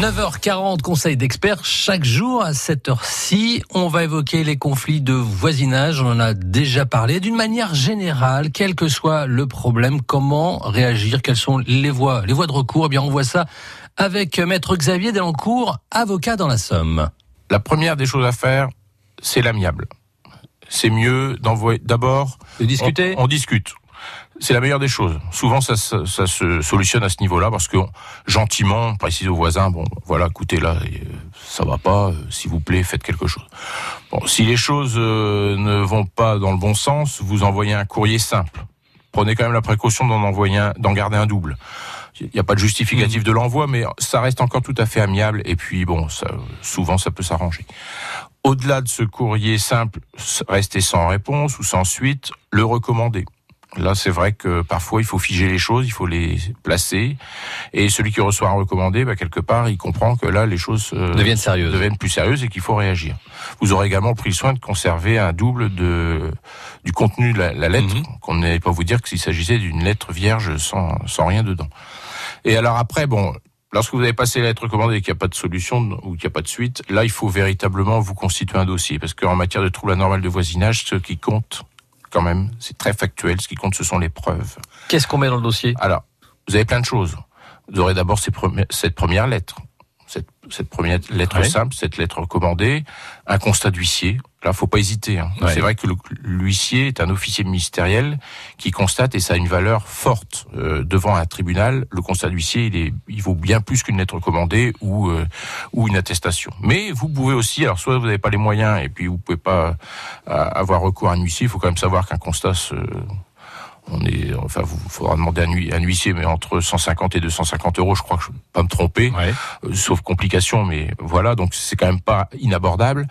9h40, conseil d'experts. Chaque jour à cette heure-ci, on va évoquer les conflits de voisinage. On en a déjà parlé. D'une manière générale, quel que soit le problème, comment réagir? Quelles sont les voies, les voies de recours? Eh bien, on voit ça avec Maître Xavier Delancourt, avocat dans la Somme. La première des choses à faire, c'est l'amiable. C'est mieux d'envoyer d'abord. De discuter? on, on discute c'est la meilleure des choses. Souvent, ça, ça, ça se solutionne à ce niveau-là parce que gentiment, on précise aux voisins, bon, voilà, écoutez, là, euh, ça va pas, euh, s'il vous plaît, faites quelque chose. Bon, si les choses euh, ne vont pas dans le bon sens, vous envoyez un courrier simple. Prenez quand même la précaution d'en envoyer un, d'en garder un double. Il n'y a pas de justificatif mmh. de l'envoi, mais ça reste encore tout à fait amiable. Et puis, bon, ça, souvent, ça peut s'arranger. Au-delà de ce courrier simple, rester sans réponse ou sans suite, le recommander. Là, c'est vrai que parfois, il faut figer les choses, il faut les placer. Et celui qui reçoit un recommandé, bah, quelque part, il comprend que là, les choses euh, deviennent sérieuses, deviennent plus sérieuses et qu'il faut réagir. Vous aurez également pris le soin de conserver un double de du contenu de la, la lettre, mhm. qu'on n'allait pas vous dire que s'il s'agissait d'une lettre vierge sans sans rien dedans. Et alors après, bon, Lorsque vous avez passé la lettre recommandée et qu'il n'y a pas de solution ou qu'il n'y a pas de suite, là, il faut véritablement vous constituer un dossier. Parce qu'en matière de troubles anormaux de voisinage, ce qui compte, quand même. C'est très factuel. Ce qui compte, ce sont les preuves. Qu'est-ce qu'on met dans le dossier? Alors, vous avez plein de choses. Vous aurez d'abord cette première lettre cette, première lettre simple, cette lettre recommandée, un constat d'huissier. Là, faut pas hésiter. Hein. C'est vrai que l'huissier est un officier ministériel qui constate, et ça a une valeur forte euh, devant un tribunal. Le constat d'huissier, il, est, il vaut bien plus qu'une lettre recommandée ou euh, ou une attestation. Mais vous pouvez aussi, alors soit vous n'avez pas les moyens et puis vous pouvez pas euh, avoir recours à un huissier. Il faut quand même savoir qu'un constat se on est, enfin, vous faudra demander un, huissier, mais entre 150 et 250 euros, je crois que je ne pas me tromper, euh, sauf complication, mais voilà, donc c'est quand même pas inabordable.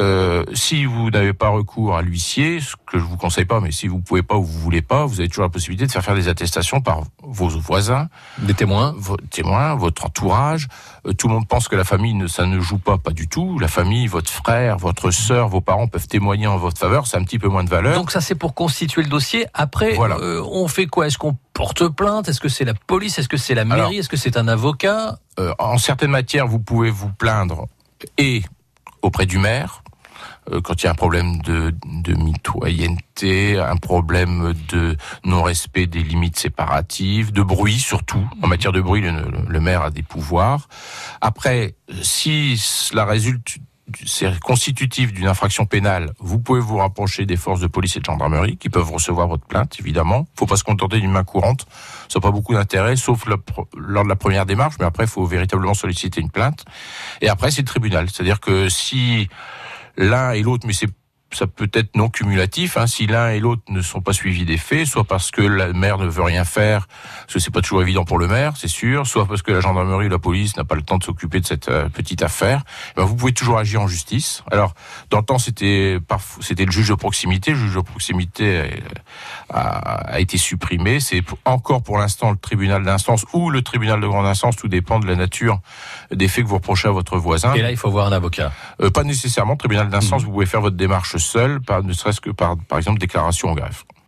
Euh, si vous n'avez pas recours à l'huissier, ce que je vous conseille pas, mais si vous pouvez pas ou vous voulez pas, vous avez toujours la possibilité de faire faire des attestations par vos voisins, des témoins, vos témoins, votre entourage. Euh, tout le monde pense que la famille, ça ne joue pas, pas du tout. La famille, votre frère, votre sœur, vos parents peuvent témoigner en votre faveur. C'est un petit peu moins de valeur. Donc ça, c'est pour constituer le dossier. Après, voilà. Euh, on fait quoi? Est-ce qu'on porte plainte? Est-ce que c'est la police? Est-ce que c'est la mairie? Est-ce que c'est un avocat? En certaines matières, vous pouvez vous plaindre et auprès du maire quand il y a un problème de, de mitoyenneté, un problème de non-respect des limites séparatives, de bruit surtout. En matière de bruit, le, le maire a des pouvoirs. Après, si cela résulte c'est constitutif d'une infraction pénale, vous pouvez vous rapprocher des forces de police et de gendarmerie qui peuvent recevoir votre plainte, évidemment. Faut pas se contenter d'une main courante. Ça n'a pas beaucoup d'intérêt, sauf lors de la première démarche, mais après, il faut véritablement solliciter une plainte. Et après, c'est le tribunal. C'est-à-dire que si l'un et l'autre, mais c'est ça peut être non cumulatif hein, si l'un et l'autre ne sont pas suivis des faits, soit parce que la maire ne veut rien faire, parce que c'est pas toujours évident pour le maire, c'est sûr, soit parce que la gendarmerie ou la police n'a pas le temps de s'occuper de cette euh, petite affaire. Eh ben, vous pouvez toujours agir en justice. Alors, dans le temps, c'était c'était le juge de proximité. Le juge de proximité euh, a, a été supprimé. C'est encore pour l'instant le tribunal d'instance ou le tribunal de grande instance. Tout dépend de la nature des faits que vous reprochez à votre voisin. Et là, il faut voir un avocat. Euh, pas nécessairement. Tribunal d'instance, mmh. vous pouvez faire votre démarche seul, ne serait-ce que par, par exemple, déclaration au greffe.